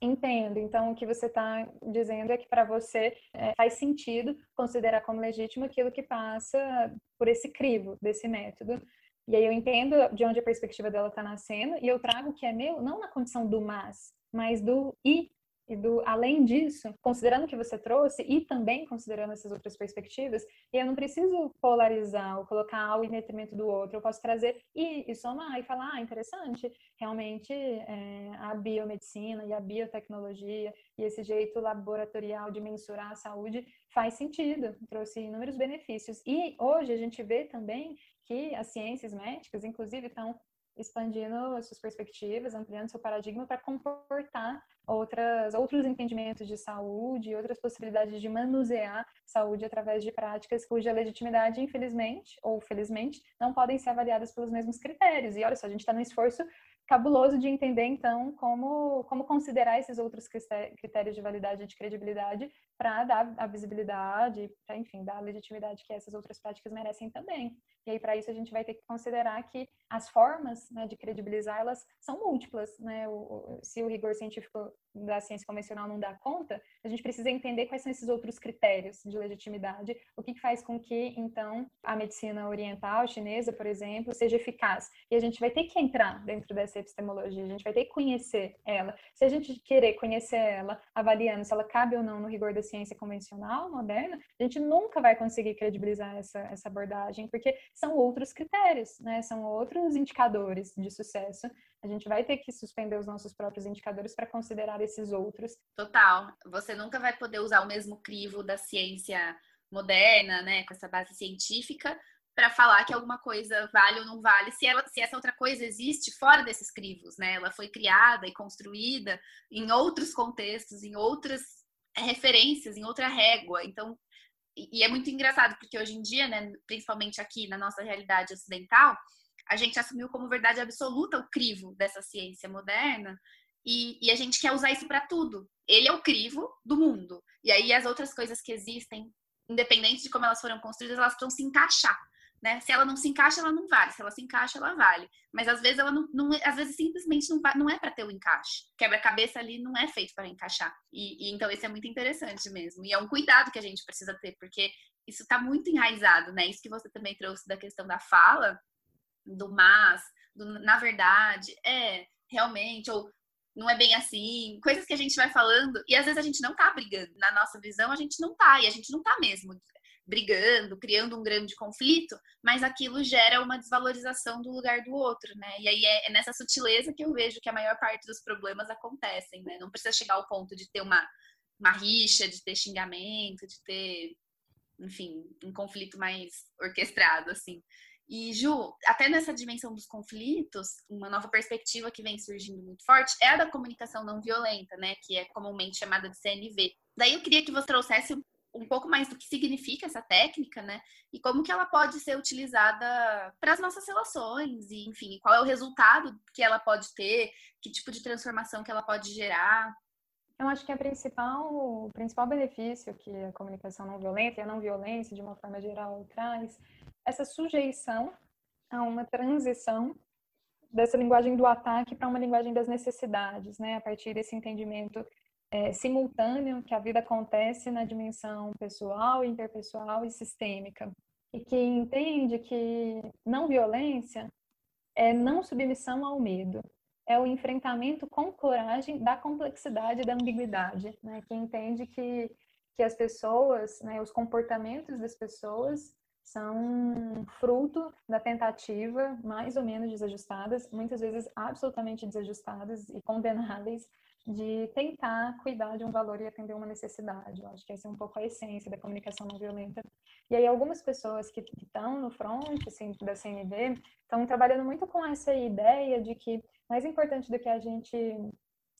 Entendo. Então, o que você está dizendo é que para você é, faz sentido considerar como legítimo aquilo que passa por esse crivo desse método. E aí eu entendo de onde a perspectiva dela está nascendo e eu trago o que é meu, não na condição do mas, mas do e e do além disso, considerando o que você trouxe e também considerando essas outras perspectivas, eu não preciso polarizar ou colocar algo em detrimento do outro. Eu posso trazer e, e somar e falar, ah, interessante, realmente é, a biomedicina e a biotecnologia e esse jeito laboratorial de mensurar a saúde faz sentido, trouxe inúmeros benefícios. E hoje a gente vê também que as ciências médicas, inclusive, estão expandindo suas perspectivas, ampliando seu paradigma para comportar outras, outros entendimentos de saúde, outras possibilidades de manusear saúde através de práticas cuja legitimidade, infelizmente ou felizmente, não podem ser avaliadas pelos mesmos critérios. E olha só, a gente está num esforço cabuloso de entender, então, como, como considerar esses outros critérios de validade e de credibilidade para dar a visibilidade, para, enfim, dar a legitimidade que essas outras práticas merecem também. E aí, para isso, a gente vai ter que considerar que as formas né, de credibilizar, elas são múltiplas. Né? O, o, se o rigor científico da ciência convencional não dá conta, a gente precisa entender quais são esses outros critérios de legitimidade, o que faz com que, então, a medicina oriental, chinesa, por exemplo, seja eficaz. E a gente vai ter que entrar dentro dessa epistemologia, a gente vai ter que conhecer ela. Se a gente querer conhecer ela, avaliando se ela cabe ou não no rigor da ciência convencional, moderna, a gente nunca vai conseguir credibilizar essa, essa abordagem, porque são outros critérios, né? São outros indicadores de sucesso. A gente vai ter que suspender os nossos próprios indicadores para considerar esses outros. Total. Você nunca vai poder usar o mesmo crivo da ciência moderna, né, com essa base científica, para falar que alguma coisa vale ou não vale, se, ela, se essa outra coisa existe fora desses crivos, né? Ela foi criada e construída em outros contextos, em outras referências, em outra régua. Então, e é muito engraçado, porque hoje em dia, né, principalmente aqui na nossa realidade ocidental, a gente assumiu como verdade absoluta o crivo dessa ciência moderna e, e a gente quer usar isso para tudo. Ele é o crivo do mundo. E aí as outras coisas que existem, independente de como elas foram construídas, elas precisam se encaixar. Né? Se ela não se encaixa, ela não vale. Se ela se encaixa, ela vale. Mas às vezes ela não, não às vezes simplesmente não, não é para ter o um encaixe. Quebra-cabeça ali não é feito para encaixar. E, e, então isso é muito interessante mesmo. E é um cuidado que a gente precisa ter, porque isso está muito enraizado, né? Isso que você também trouxe da questão da fala, do mas, do na verdade, é realmente ou não é bem assim, coisas que a gente vai falando e às vezes a gente não tá brigando. Na nossa visão, a gente não tá, e a gente não tá mesmo brigando, criando um grande conflito, mas aquilo gera uma desvalorização do lugar do outro, né? E aí é, é nessa sutileza que eu vejo que a maior parte dos problemas acontecem, né? Não precisa chegar ao ponto de ter uma, uma rixa, de ter xingamento, de ter, enfim, um conflito mais orquestrado, assim. E, Ju, até nessa dimensão dos conflitos, uma nova perspectiva que vem surgindo muito forte é a da comunicação não violenta, né? Que é comumente chamada de CNV. Daí eu queria que você trouxesse um pouco mais do que significa essa técnica, né? E como que ela pode ser utilizada para as nossas relações, e enfim, qual é o resultado que ela pode ter, que tipo de transformação que ela pode gerar. Eu acho que a principal, o principal benefício que a comunicação não violenta e a não violência, de uma forma geral, traz, essa sujeição a uma transição dessa linguagem do ataque para uma linguagem das necessidades, né? A partir desse entendimento é, simultâneo que a vida acontece na dimensão pessoal, interpessoal e sistêmica. E que entende que não violência é não submissão ao medo, é o enfrentamento com coragem da complexidade da ambiguidade, né? que entende que, que as pessoas, né, os comportamentos das pessoas são fruto da tentativa mais ou menos desajustadas, muitas vezes absolutamente desajustadas e condenáveis de tentar cuidar de um valor e atender uma necessidade. Eu acho que essa é um pouco a essência da comunicação não violenta. E aí algumas pessoas que estão no front assim, da CNV estão trabalhando muito com essa ideia de que mais importante do que a gente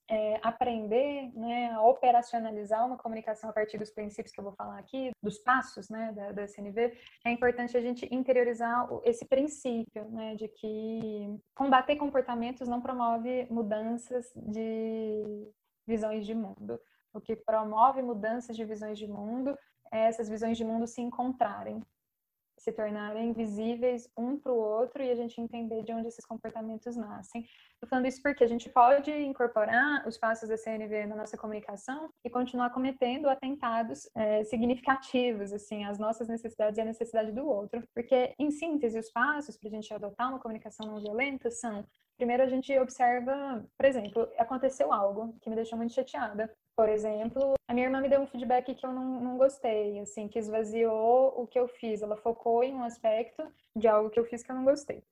é, aprender né, a operacionalizar uma comunicação a partir dos princípios que eu vou falar aqui, dos passos né, da, da CNV, é importante a gente interiorizar esse princípio né, de que combater comportamentos não promove mudanças de visões de mundo. O que promove mudanças de visões de mundo é essas visões de mundo se encontrarem se tornarem visíveis um para o outro e a gente entender de onde esses comportamentos nascem. Estou falando isso porque a gente pode incorporar os passos da CNV na nossa comunicação e continuar cometendo atentados é, significativos, assim, às nossas necessidades e à necessidade do outro. Porque, em síntese, os passos para a gente adotar uma comunicação não violenta são Primeiro, a gente observa, por exemplo, aconteceu algo que me deixou muito chateada. Por exemplo, a minha irmã me deu um feedback que eu não, não gostei, assim, que esvaziou o que eu fiz. Ela focou em um aspecto de algo que eu fiz que eu não gostei.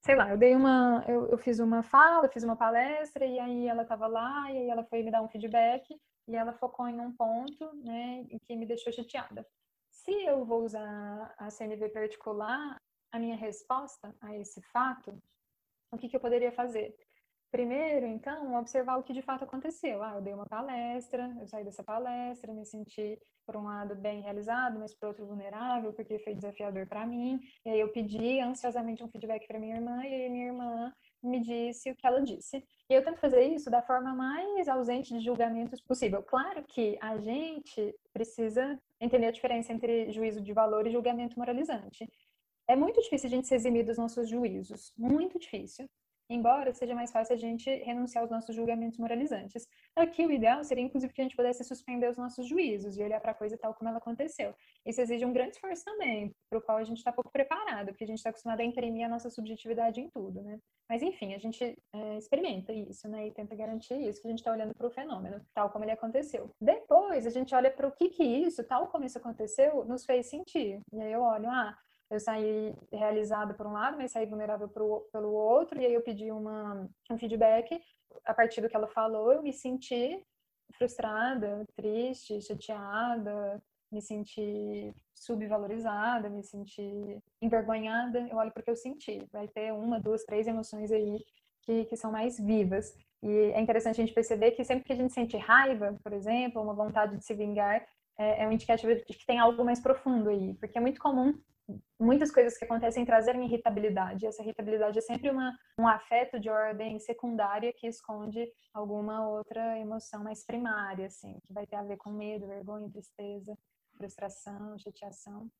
Sei lá, eu dei uma, eu, eu fiz uma fala, fiz uma palestra e aí ela estava lá e aí ela foi me dar um feedback e ela focou em um ponto, né, que me deixou chateada. Se eu vou usar a CNV particular, a minha resposta a esse fato, o que, que eu poderia fazer? Primeiro, então, observar o que de fato aconteceu. Ah, eu dei uma palestra, eu saí dessa palestra, me senti, por um lado, bem realizado, mas por outro, vulnerável, porque foi desafiador para mim. E aí eu pedi ansiosamente um feedback para minha irmã, e aí minha irmã me disse o que ela disse. E eu tento fazer isso da forma mais ausente de julgamentos possível. Claro que a gente precisa entender a diferença entre juízo de valor e julgamento moralizante. É muito difícil a gente se eximir dos nossos juízos, muito difícil embora seja mais fácil a gente renunciar aos nossos julgamentos moralizantes. Aqui o ideal seria, inclusive, que a gente pudesse suspender os nossos juízos e olhar para a coisa tal como ela aconteceu. Isso exige um grande esforço também, para o qual a gente está pouco preparado, porque a gente está acostumado a imprimir a nossa subjetividade em tudo, né? Mas, enfim, a gente é, experimenta isso, né? E tenta garantir isso, que a gente está olhando para o fenômeno, tal como ele aconteceu. Depois, a gente olha para o que que isso, tal como isso aconteceu, nos fez sentir. E aí eu olho, ah, eu saí realizada por um lado, mas saí vulnerável pro, pelo outro, e aí eu pedi uma, um feedback. A partir do que ela falou, eu me senti frustrada, triste, chateada, me senti subvalorizada, me senti envergonhada. Eu olho porque eu senti. Vai ter uma, duas, três emoções aí que, que são mais vivas. E é interessante a gente perceber que sempre que a gente sente raiva, por exemplo, uma vontade de se vingar, é, é um indicativo de que tem algo mais profundo aí. Porque é muito comum muitas coisas que acontecem trazem irritabilidade. Essa irritabilidade é sempre uma, um afeto de ordem secundária que esconde alguma outra emoção mais primária, assim, que vai ter a ver com medo, vergonha, tristeza, frustração, chateação.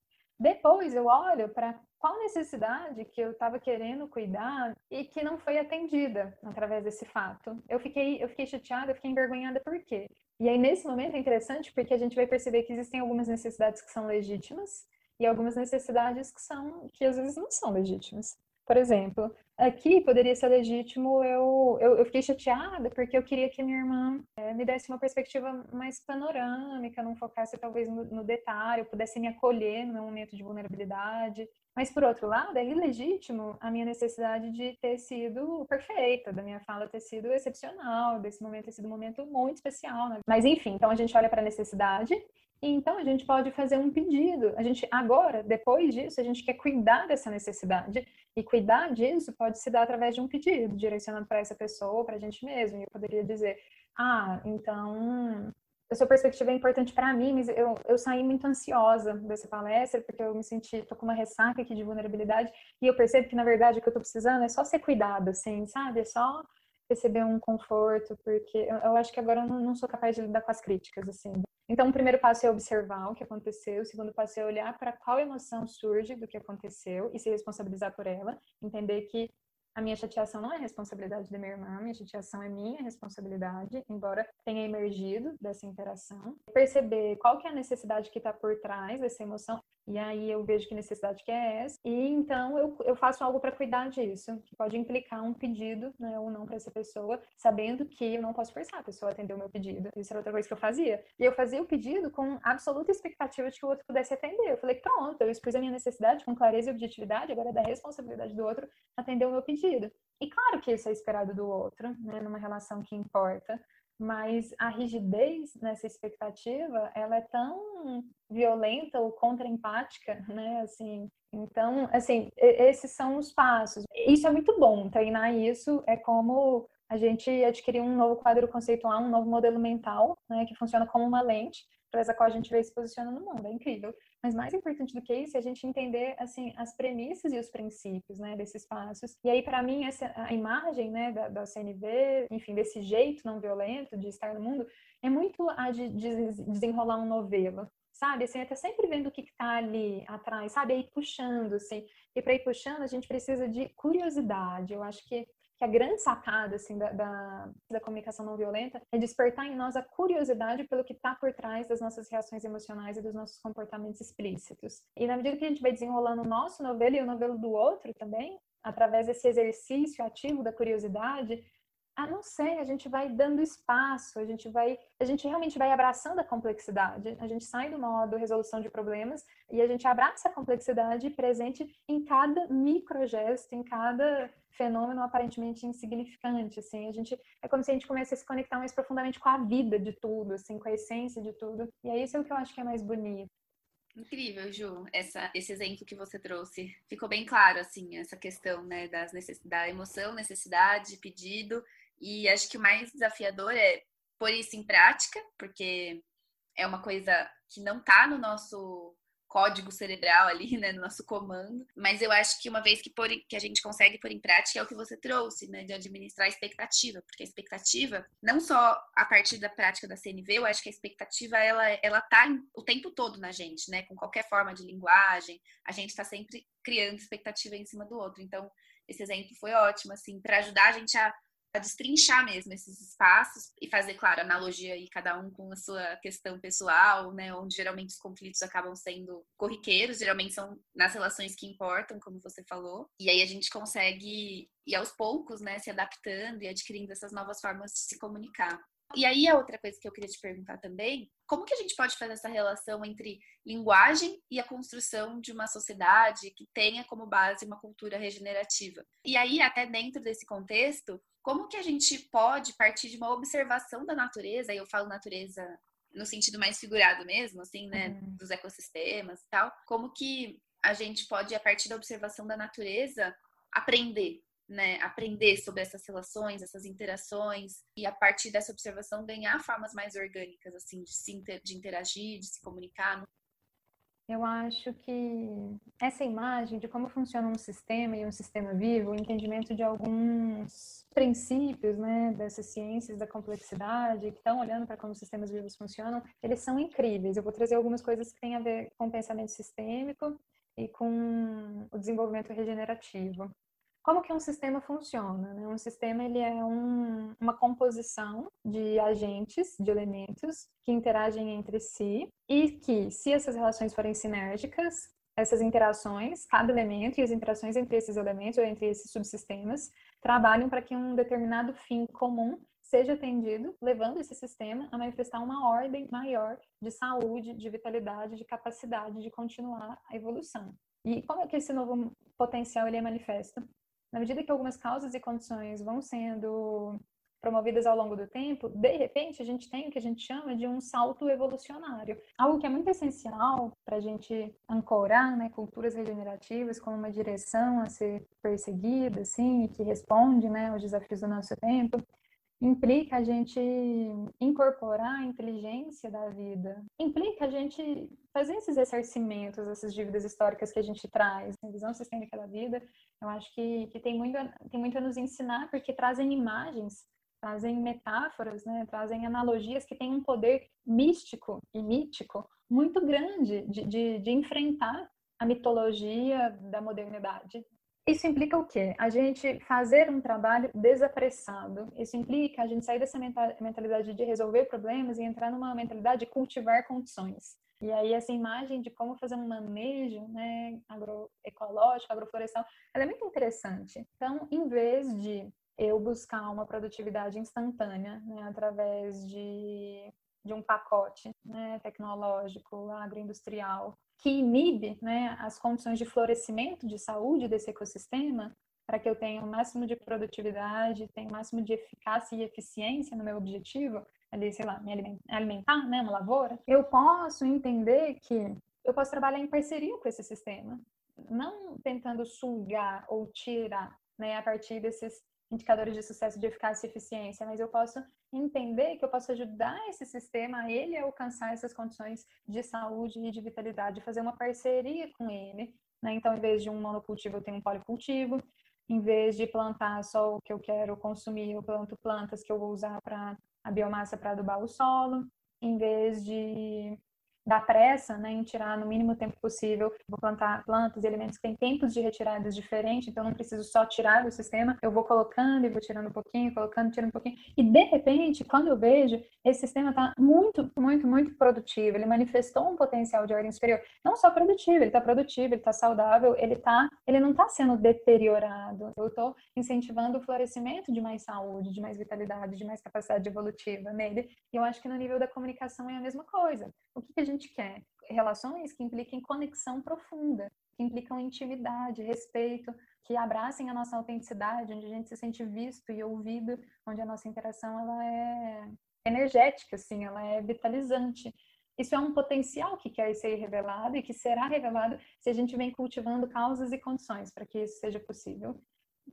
Depois eu olho para qual necessidade que eu estava querendo cuidar e que não foi atendida através desse fato. Eu fiquei, eu fiquei chateada, eu fiquei envergonhada por quê? E aí nesse momento é interessante porque a gente vai perceber que existem algumas necessidades que são legítimas e algumas necessidades que são que às vezes não são legítimas. Por exemplo, aqui poderia ser legítimo eu, eu, eu fiquei chateada porque eu queria que minha irmã é, me desse uma perspectiva mais panorâmica, não focasse talvez no, no detalhe, eu pudesse me acolher no meu momento de vulnerabilidade. Mas, por outro lado, é ilegítimo a minha necessidade de ter sido perfeita, da minha fala ter sido excepcional, desse momento ter sido um momento muito especial. Né? Mas, enfim, então a gente olha para a necessidade então a gente pode fazer um pedido. A gente agora, depois disso, a gente quer cuidar dessa necessidade e cuidar disso pode se dar através de um pedido direcionado para essa pessoa, para a gente mesmo. E eu poderia dizer: "Ah, então a sua perspectiva é importante para mim, mas eu, eu saí muito ansiosa dessa palestra porque eu me senti, tô com uma ressaca aqui de vulnerabilidade e eu percebo que na verdade o que eu tô precisando é só ser cuidado, assim, sabe? É só receber um conforto, porque eu, eu acho que agora eu não, não sou capaz de lidar com as críticas, assim. Então, o primeiro passo é observar o que aconteceu, o segundo passo é olhar para qual emoção surge do que aconteceu e se responsabilizar por ela, entender que a minha chateação não é responsabilidade da minha irmã, minha chateação é minha responsabilidade, embora tenha emergido dessa interação. Perceber qual que é a necessidade que está por trás dessa emoção. E aí eu vejo que necessidade que é essa. E então eu, eu faço algo para cuidar disso, que pode implicar um pedido, né, ou não para essa pessoa, sabendo que eu não posso forçar a pessoa a atender o meu pedido. Isso era outra coisa que eu fazia. E eu fazia o pedido com absoluta expectativa de que o outro pudesse atender. Eu falei, pronto, eu expus a minha necessidade com clareza e objetividade, agora é da responsabilidade do outro atender o meu pedido. E claro que isso é esperado do outro, né, numa relação que importa mas a rigidez nessa expectativa ela é tão violenta ou contra-empática, [LAUGHS] né? Assim, então, assim, esses são os passos. Isso é muito bom. Treinar isso é como a gente adquirir um novo quadro conceitual, um novo modelo mental, né? Que funciona como uma lente através da qual a gente vê se posiciona no mundo. É incrível. Mas mais importante do que isso é a gente entender assim as premissas e os princípios, né, desses passos. E aí para mim essa a imagem, né, da, da, CNV, enfim, desse jeito não violento de estar no mundo é muito a de, de desenrolar um novelo, sabe? Assim, tá sempre vendo o que está ali atrás, sabe? Aí puxando, assim. E para ir puxando, a gente precisa de curiosidade. Eu acho que que a grande sacada assim, da, da, da, comunicação não violenta é despertar em nós a curiosidade pelo que está por trás das nossas reações emocionais e dos nossos comportamentos explícitos. E na medida que a gente vai desenrolando o nosso novelo e o novelo do outro também, através desse exercício ativo da curiosidade, a não sei, a gente vai dando espaço, a gente vai, a gente realmente vai abraçando a complexidade. A gente sai do modo resolução de problemas e a gente abraça a complexidade presente em cada microgesto, em cada fenômeno aparentemente insignificante, assim. A gente é como se a gente começasse a se conectar mais profundamente com a vida de tudo, assim, com a essência de tudo. E é isso que eu acho que é mais bonito. Incrível, Ju, essa, esse exemplo que você trouxe. Ficou bem claro, assim, essa questão, né, das necess... da emoção, necessidade, pedido e acho que o mais desafiador é pôr isso em prática, porque é uma coisa que não está no nosso código cerebral ali, né, no nosso comando. Mas eu acho que uma vez que, por, que a gente consegue pôr em prática é o que você trouxe, né, de administrar a expectativa, porque a expectativa, não só a partir da prática da CNV, eu acho que a expectativa ela ela tá o tempo todo na gente, né, com qualquer forma de linguagem, a gente está sempre criando expectativa em cima do outro. Então, esse exemplo foi ótimo, assim, para ajudar a gente a a destrinchar mesmo esses espaços e fazer, claro, analogia aí cada um com a sua questão pessoal, né, onde geralmente os conflitos acabam sendo corriqueiros, geralmente são nas relações que importam, como você falou, e aí a gente consegue ir aos poucos, né, se adaptando e adquirindo essas novas formas de se comunicar. E aí a outra coisa que eu queria te perguntar também, como que a gente pode fazer essa relação entre linguagem e a construção de uma sociedade que tenha como base uma cultura regenerativa? E aí até dentro desse contexto, como que a gente pode partir de uma observação da natureza, e eu falo natureza no sentido mais figurado mesmo, assim, né, uhum. dos ecossistemas e tal, como que a gente pode, a partir da observação da natureza, aprender, né, aprender sobre essas relações, essas interações, e a partir dessa observação ganhar formas mais orgânicas, assim, de, se inter, de interagir, de se comunicar. Eu acho que essa imagem de como funciona um sistema e um sistema vivo, o entendimento de alguns princípios né, dessas ciências da complexidade, que estão olhando para como sistemas vivos funcionam, eles são incríveis. Eu vou trazer algumas coisas que têm a ver com pensamento sistêmico e com o desenvolvimento regenerativo. Como que um sistema funciona? Né? Um sistema ele é um, uma composição de agentes, de elementos que interagem entre si e que, se essas relações forem sinérgicas, essas interações, cada elemento e as interações entre esses elementos ou entre esses subsistemas trabalham para que um determinado fim comum seja atendido, levando esse sistema a manifestar uma ordem maior de saúde, de vitalidade, de capacidade de continuar a evolução. E como é que esse novo potencial ele é manifesto? Na medida que algumas causas e condições vão sendo promovidas ao longo do tempo, de repente a gente tem o que a gente chama de um salto evolucionário. Algo que é muito essencial para a gente ancorar né, culturas regenerativas como uma direção a ser perseguida, assim, que responde né, aos desafios do nosso tempo, implica a gente incorporar a inteligência da vida, implica a gente fazer esses ressarcimentos, essas dívidas históricas que a gente traz, a visão sistêmica da vida, eu acho que, que tem, muito, tem muito a nos ensinar, porque trazem imagens, trazem metáforas, né, trazem analogias que têm um poder místico e mítico muito grande de, de, de enfrentar a mitologia da modernidade, isso implica o quê? A gente fazer um trabalho desapressado. Isso implica a gente sair dessa mentalidade de resolver problemas e entrar numa mentalidade de cultivar condições. E aí essa imagem de como fazer um manejo né, agroecológico, agroflorestal, ela é muito interessante. Então, em vez de eu buscar uma produtividade instantânea né, através de, de um pacote né, tecnológico, agroindustrial, que inibe né, as condições de florescimento, de saúde desse ecossistema, para que eu tenha o máximo de produtividade, tenha o máximo de eficácia e eficiência no meu objetivo, ali, sei lá, me alimentar, né, uma lavoura, eu posso entender que eu posso trabalhar em parceria com esse sistema, não tentando sugar ou tirar, né, a partir desses indicadores de sucesso de eficácia e eficiência, mas eu posso entender que eu posso ajudar esse sistema a ele alcançar essas condições de saúde e de vitalidade, fazer uma parceria com ele. Né? Então, em vez de um monocultivo, eu tenho um policultivo. Em vez de plantar só o que eu quero consumir, eu planto plantas que eu vou usar para a biomassa para adubar o solo. Em vez de da pressa né, em tirar no mínimo tempo possível. Vou plantar plantas e elementos que têm tempos de retiradas diferentes, então não preciso só tirar do sistema, eu vou colocando e vou tirando um pouquinho, colocando, tirando um pouquinho. E de repente, quando eu vejo, esse sistema está muito, muito, muito produtivo. Ele manifestou um potencial de ordem superior. Não só produtivo, ele está produtivo, ele está saudável, ele tá, ele não está sendo deteriorado. Eu estou incentivando o florescimento de mais saúde, de mais vitalidade, de mais capacidade evolutiva nele. E eu acho que no nível da comunicação é a mesma coisa. O que, que a gente quer? Relações que impliquem conexão profunda, que implicam intimidade, respeito, que abracem a nossa autenticidade, onde a gente se sente visto e ouvido, onde a nossa interação ela é energética, assim, ela é vitalizante. Isso é um potencial que quer ser revelado e que será revelado se a gente vem cultivando causas e condições para que isso seja possível.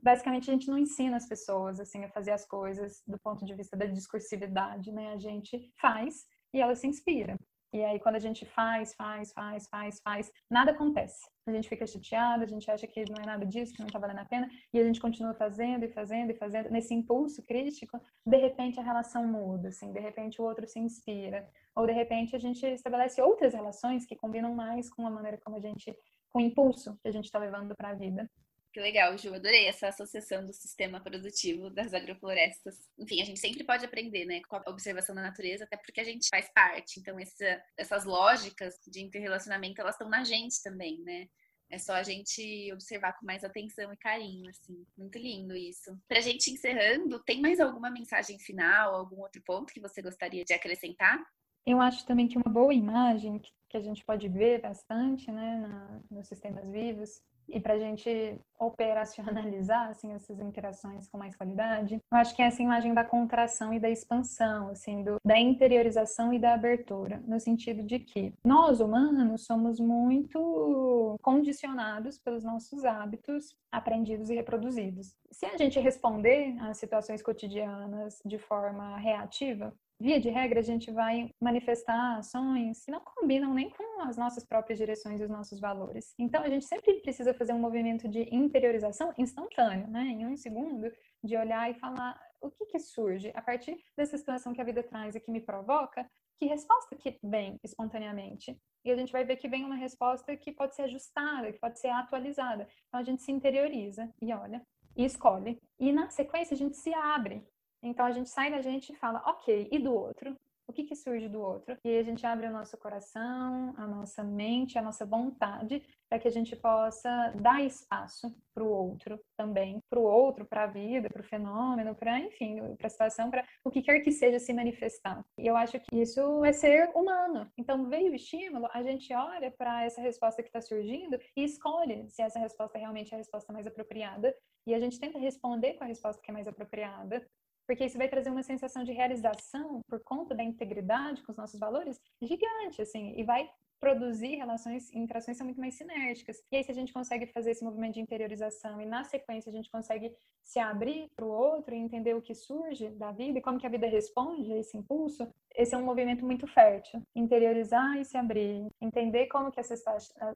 Basicamente, a gente não ensina as pessoas assim a fazer as coisas do ponto de vista da discursividade, né? A gente faz e ela se inspira. E aí, quando a gente faz, faz, faz, faz, faz, nada acontece. A gente fica chateado, a gente acha que não é nada disso, que não está valendo a pena, e a gente continua fazendo e fazendo e fazendo. Nesse impulso crítico, de repente a relação muda, assim, de repente o outro se inspira, ou de repente a gente estabelece outras relações que combinam mais com a maneira como a gente, com o impulso que a gente está levando para a vida. Que legal, Ju. Adorei essa associação do sistema produtivo das agroflorestas. Enfim, a gente sempre pode aprender, né, com a observação da natureza, até porque a gente faz parte. Então, essa, essas lógicas de interrelacionamento, elas estão na gente também, né? É só a gente observar com mais atenção e carinho, assim. Muito lindo isso. Pra gente encerrando, tem mais alguma mensagem final, algum outro ponto que você gostaria de acrescentar? Eu acho também que uma boa imagem que a gente pode ver bastante, né, na, nos sistemas vivos, e para a gente operacionalizar assim essas interações com mais qualidade, eu acho que é essa imagem da contração e da expansão, assim, do, da interiorização e da abertura, no sentido de que nós humanos somos muito condicionados pelos nossos hábitos aprendidos e reproduzidos. Se a gente responder às situações cotidianas de forma reativa, via de regra, a gente vai manifestar ações que não combinam nem com as nossas próprias direções e os nossos valores. Então, a gente sempre precisa fazer um movimento de interiorização instantâneo, né? Em um segundo, de olhar e falar o que, que surge a partir dessa situação que a vida traz e que me provoca, que resposta que vem espontaneamente. E a gente vai ver que vem uma resposta que pode ser ajustada, que pode ser atualizada. Então, a gente se interioriza e olha e escolhe. E na sequência a gente se abre então a gente sai da gente e fala, ok, e do outro? O que, que surge do outro? E a gente abre o nosso coração, a nossa mente, a nossa vontade, para que a gente possa dar espaço para o outro também, para o outro, para a vida, para o fenômeno, para, enfim, para a situação, para o que quer que seja se manifestar. E eu acho que isso é ser humano. Então, veio o estímulo, a gente olha para essa resposta que está surgindo e escolhe se essa resposta realmente é a resposta mais apropriada. E a gente tenta responder com a resposta que é mais apropriada, porque isso vai trazer uma sensação de realização por conta da integridade com os nossos valores gigante, assim, e vai produzir relações interações são muito mais sinérgicas. E aí, se a gente consegue fazer esse movimento de interiorização e, na sequência, a gente consegue se abrir para o outro e entender o que surge da vida e como que a vida responde a esse impulso, esse é um movimento muito fértil. Interiorizar e se abrir. Entender como que essa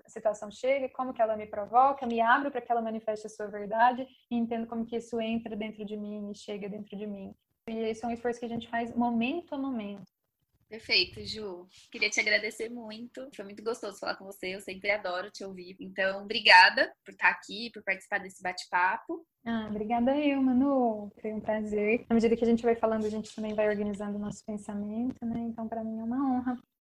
situação chega, como que ela me provoca, me abro para que ela manifeste a sua verdade e entendo como que isso entra dentro de mim e chega dentro de mim. E esse é um esforço que a gente faz momento a momento. Perfeito, Ju. Queria te agradecer muito. Foi muito gostoso falar com você. Eu sempre adoro te ouvir. Então, obrigada por estar aqui, por participar desse bate-papo. Ah, obrigada eu, Manu. Foi um prazer. À medida que a gente vai falando, a gente também vai organizando o nosso pensamento, né? Então, para mim é uma honra